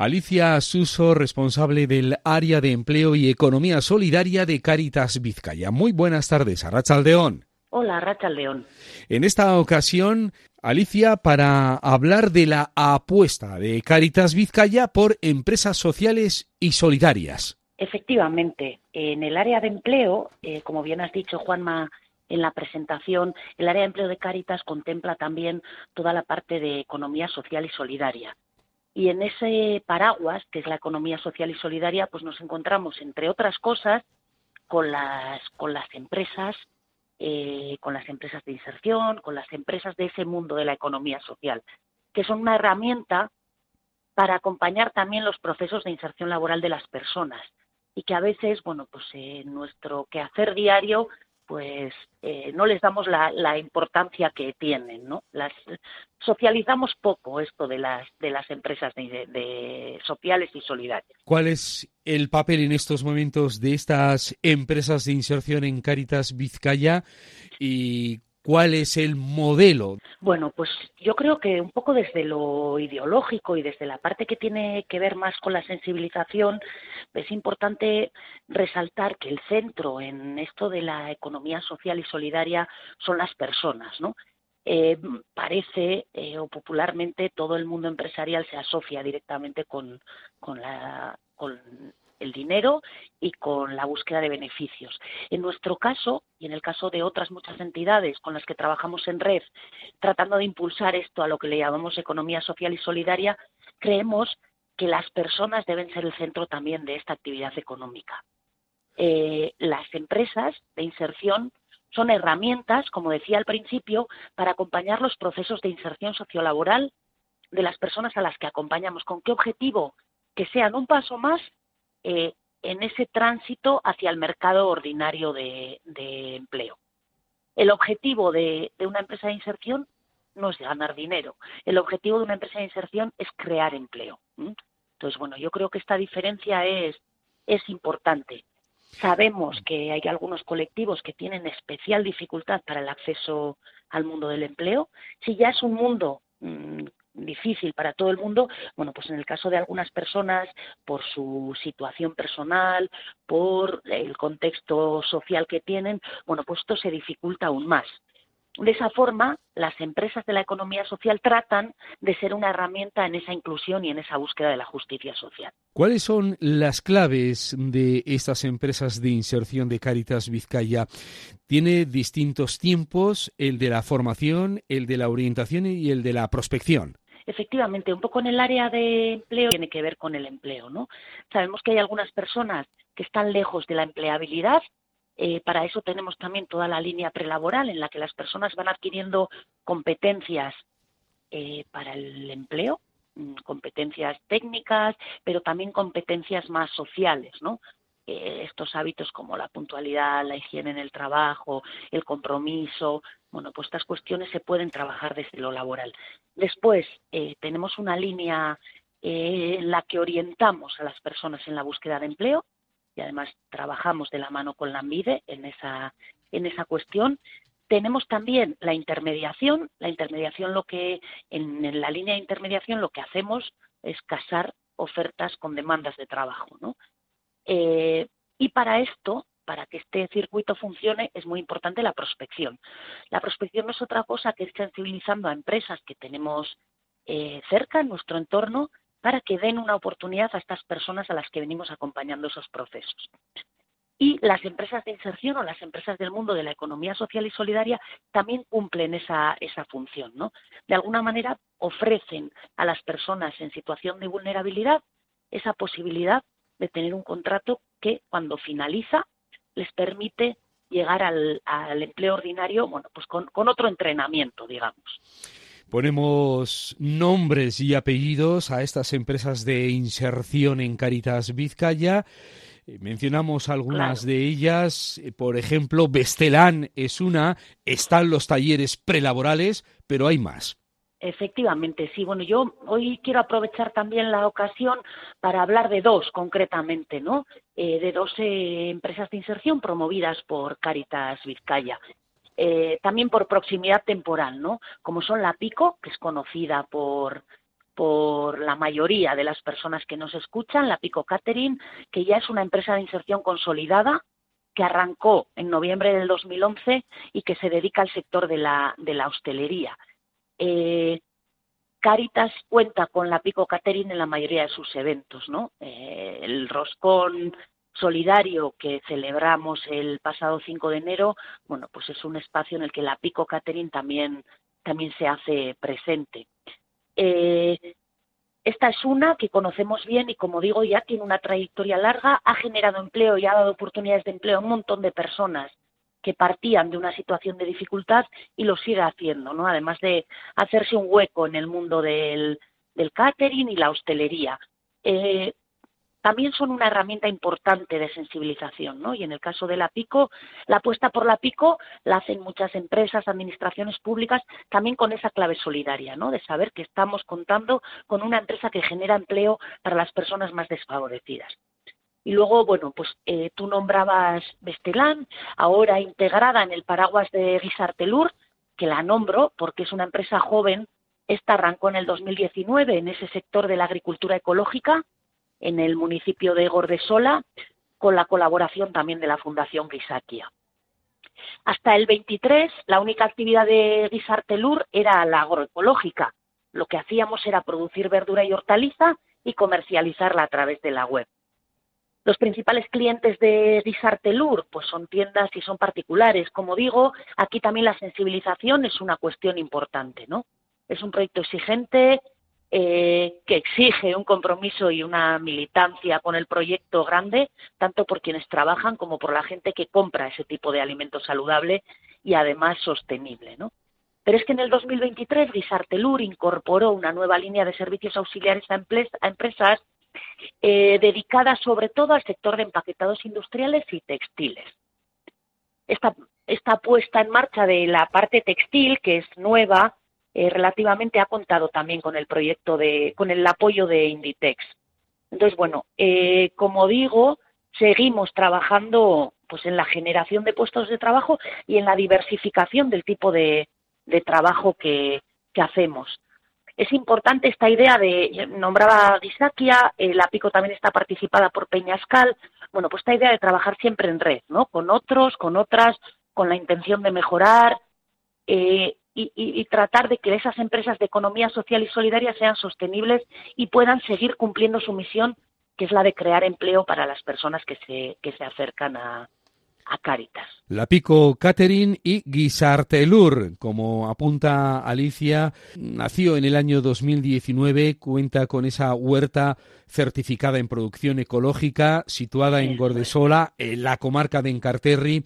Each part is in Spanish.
Alicia Suso, responsable del área de empleo y economía solidaria de Caritas Vizcaya. Muy buenas tardes, Arrachaldeón. Hola, Arrachaldeón. En esta ocasión, Alicia, para hablar de la apuesta de Caritas Vizcaya por empresas sociales y solidarias. Efectivamente, en el área de empleo, eh, como bien has dicho, Juanma, en la presentación, el área de empleo de Caritas contempla también toda la parte de economía social y solidaria. Y en ese paraguas, que es la economía social y solidaria, pues nos encontramos, entre otras cosas, con las, con las empresas, eh, con las empresas de inserción, con las empresas de ese mundo de la economía social, que son una herramienta para acompañar también los procesos de inserción laboral de las personas y que a veces, bueno, pues en nuestro quehacer diario pues eh, no les damos la, importancia que tienen, ¿no? Las socializamos poco esto de las de las empresas de, sociales y solidarias. ¿Cuál es el papel en estos momentos de estas empresas de inserción en Caritas Vizcaya y ¿Cuál es el modelo? Bueno, pues yo creo que un poco desde lo ideológico y desde la parte que tiene que ver más con la sensibilización, es importante resaltar que el centro en esto de la economía social y solidaria son las personas, ¿no? Eh, parece eh, o popularmente todo el mundo empresarial se asocia directamente con, con, la, con el dinero y con la búsqueda de beneficios. En nuestro caso, y en el caso de otras muchas entidades con las que trabajamos en red, tratando de impulsar esto a lo que le llamamos economía social y solidaria, creemos que las personas deben ser el centro también de esta actividad económica. Eh, las empresas de inserción son herramientas, como decía al principio, para acompañar los procesos de inserción sociolaboral de las personas a las que acompañamos. ¿Con qué objetivo? Que sean un paso más eh, en ese tránsito hacia el mercado ordinario de, empleo. El objetivo de, una empresa de inserción no es ganar dinero. El objetivo de una empresa de inserción es crear empleo. Entonces, bueno, yo creo que esta diferencia es, importante. Sabemos que hay algunos colectivos que tienen especial dificultad para el acceso al mundo del empleo. Si ya es un mundo mm, difícil para todo el mundo, bueno, pues en el caso de algunas personas, por su situación personal, por el contexto social que tienen, bueno, pues esto se dificulta aún más. De esa forma, las empresas de la economía social tratan de ser una herramienta en esa inclusión y en esa búsqueda de la justicia social. ¿Cuáles son las claves de estas empresas de inserción de Caritas Vizcaya? Tiene distintos tiempos, el de la formación, el de la orientación y el de la prospección efectivamente, un poco en el área de empleo tiene que ver con el empleo, ¿no? Sabemos que hay algunas personas que están lejos de la empleabilidad. Eh, para eso tenemos también toda la línea prelaboral en la que las personas van adquiriendo competencias eh, para el empleo, mm, competencias técnicas, pero también competencias más sociales, ¿no? Eh, estos hábitos como la puntualidad, la higiene en el trabajo, el compromiso, bueno, pues estas cuestiones se pueden trabajar desde lo laboral. Después eh, tenemos una línea eh, en la que orientamos a las personas en la búsqueda de empleo y además trabajamos de la mano con la AMBIDE en esa, en esa cuestión. Tenemos también la intermediación. La intermediación, lo que en, la línea de intermediación lo que hacemos es casar ofertas con demandas de trabajo, ¿no? Eh, y para esto, para que este circuito funcione, es muy importante la prospección. La prospección no es otra cosa que es sensibilizando a empresas que tenemos eh, cerca en nuestro entorno para que den una oportunidad a estas personas a las que venimos acompañando esos procesos. Y las empresas de inserción o las empresas del mundo de la economía social y solidaria también cumplen esa, esa función. ¿no? De alguna manera ofrecen a las personas en situación de vulnerabilidad esa posibilidad de tener un contrato que cuando finaliza les permite llegar al, empleo ordinario, bueno, pues con, otro entrenamiento, digamos. Ponemos nombres y apellidos a estas empresas de inserción en Caritas Vizcaya. Eh, mencionamos algunas de ellas, eh, por ejemplo, Bestelán es una, están los talleres prelaborales, pero hay más. Efectivamente, sí. Bueno, yo hoy quiero aprovechar también la ocasión para hablar de dos concretamente, ¿no? Eh, de dos eh, empresas de inserción promovidas por Caritas Vizcaya. Eh, también por proximidad temporal, ¿no? Como son la Pico, que es conocida por, por la mayoría de las personas que nos escuchan, la Pico Catering, que ya es una empresa de inserción consolidada que arrancó en noviembre del 2011 y que se dedica al sector de la, de la hostelería. Eh, Caritas cuenta con la Pico Catering en la mayoría de sus eventos, ¿no? Eh, el roscón solidario que celebramos el pasado 5 de enero, bueno, pues es un espacio en el que la Pico Catering también, también se hace presente. Eh, esta es una que conocemos bien y, como digo, ya tiene una trayectoria larga, ha generado empleo y ha dado oportunidades de empleo a un montón de personas que partían de una situación de dificultad y lo sigue haciendo, ¿no? Además de hacerse un hueco en el mundo del, catering y la hostelería. Eh, también son una herramienta importante de sensibilización, ¿no? Y en el caso de la PICO, la apuesta por la PICO la hacen muchas empresas, administraciones públicas, también con esa clave solidaria, ¿no? De saber que estamos contando con una empresa que genera empleo para las personas más desfavorecidas. Y luego, bueno, pues eh, tú nombrabas Bestelán, ahora integrada en el paraguas de Guisartelur, que la nombro porque es una empresa joven. Esta arrancó en el 2019 en ese sector de la agricultura ecológica, en el municipio de Gordesola, con la colaboración también de la Fundación Guisaquia. Hasta el 23, la única actividad de Guisartelur era la agroecológica. Lo que hacíamos era producir verdura y hortaliza y comercializarla a través de la web. Los principales clientes de Disartelur pues son tiendas y son particulares. Como digo, aquí también la sensibilización es una cuestión importante, ¿no? Es un proyecto exigente eh, que exige un compromiso y una militancia con el proyecto grande, tanto por quienes trabajan como por la gente que compra ese tipo de alimento saludable y además sostenible, ¿no? Pero es que en el 2023 Disartelur incorporó una nueva línea de servicios auxiliares a, empresas eh, dedicada sobre todo al sector de empaquetados industriales y textiles. Esta, esta puesta en marcha de la parte textil, que es nueva, eh, relativamente ha contado también con el proyecto de, con el apoyo de Inditex. Entonces, bueno, eh, como digo, seguimos trabajando pues en la generación de puestos de trabajo y en la diversificación del tipo de, trabajo que hacemos es importante esta idea de, nombraba Disaquia, eh, la PICO también está participada por Peñascal, bueno, pues esta idea de trabajar siempre en red, ¿no? Con otros, con otras, con la intención de mejorar eh, y, y, tratar de que esas empresas de economía social y solidaria sean sostenibles y puedan seguir cumpliendo su misión, que es la de crear empleo para las personas que se, que se acercan a, a. La Pico Catering y Guisartelur, como apunta Alicia, nació en el año 2019, cuenta con esa huerta certificada en producción ecológica, situada en Gordesola, en la comarca de Encarterri,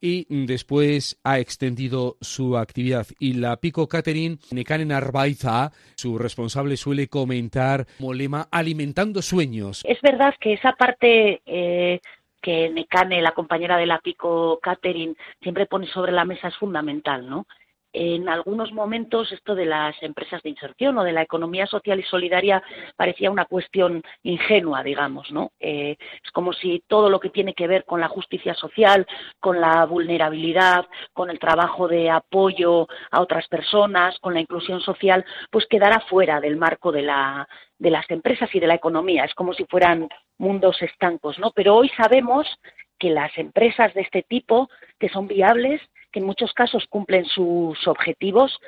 y después ha extendido su actividad. Y la Pico Catering, Nekane Arbaiza, su responsable, suele comentar como lema alimentando sueños. Es verdad que esa parte eh, que Necane, la compañera de la Pico Catering, siempre pone sobre la mesa es fundamental, ¿no? En algunos momentos esto de las empresas de inserción o de la economía social y solidaria parecía una cuestión ingenua, digamos, ¿no? Eh, es como si todo lo que tiene que ver con la justicia social, con la vulnerabilidad, con el trabajo de apoyo a otras personas, con la inclusión social, pues quedara fuera del marco de la de las empresas y de la economía. Es como si fueran mundos estancos, ¿no? Pero hoy sabemos que las empresas de este tipo, que son viables, que en muchos casos cumplen sus objetivos,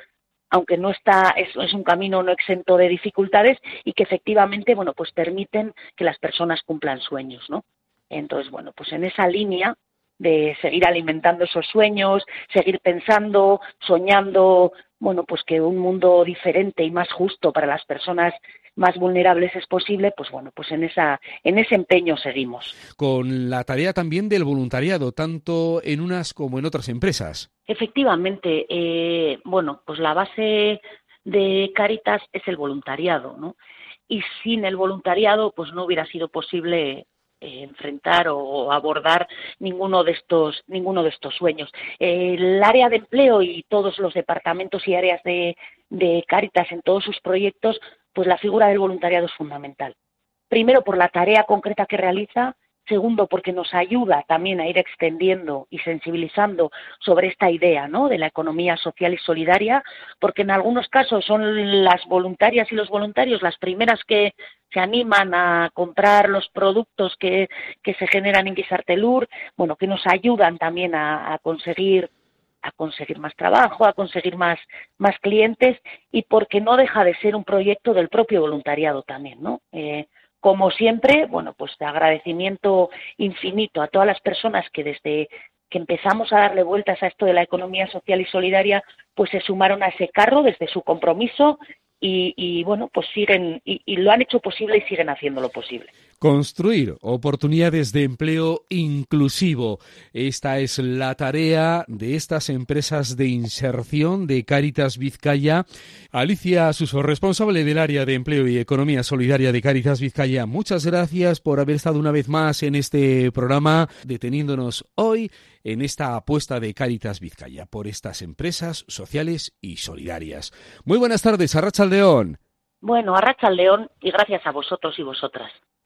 aunque no está, es, un camino no exento de dificultades y que efectivamente, bueno, pues permiten que las personas cumplan sueños, ¿no? Entonces, bueno, pues en esa línea de seguir alimentando esos sueños, seguir pensando, soñando, bueno, pues que un mundo diferente y más justo para las personas más vulnerables es posible, pues bueno, pues en esa en ese empeño seguimos. Con la tarea también del voluntariado, tanto en unas como en otras empresas. Efectivamente, eh, bueno, pues la base de Caritas es el voluntariado, ¿no? Y sin el voluntariado, pues no hubiera sido posible eh, enfrentar o abordar ninguno de estos ninguno de estos sueños. El área de empleo y todos los departamentos y áreas de, de Caritas en todos sus proyectos pues la figura del voluntariado es fundamental. Primero por la tarea concreta que realiza Segundo, porque nos ayuda también a ir extendiendo y sensibilizando sobre esta idea ¿no? de la economía social y solidaria, porque en algunos casos son las voluntarias y los voluntarios las primeras que se animan a comprar los productos que, que se generan en Guisartelur, bueno, que nos ayudan también a, a conseguir a conseguir más trabajo, a conseguir más, más clientes y porque no deja de ser un proyecto del propio voluntariado también, ¿no? Eh, como siempre, bueno, pues de agradecimiento infinito a todas las personas que desde que empezamos a darle vueltas a esto de la economía social y solidaria, pues se sumaron a ese carro desde su compromiso y, bueno, pues siguen y, lo han hecho posible y siguen haciéndolo posible. Construir oportunidades de empleo inclusivo. Esta es la tarea de estas empresas de inserción de Caritas Vizcaya. Alicia Suso, responsable del área de empleo y economía solidaria de Caritas Vizcaya, muchas gracias por haber estado una vez más en este programa, deteniéndonos hoy en esta apuesta de Caritas Vizcaya por estas empresas sociales y solidarias. Muy buenas tardes, Arracha León. Bueno, Arracha León y gracias a vosotros y vosotras.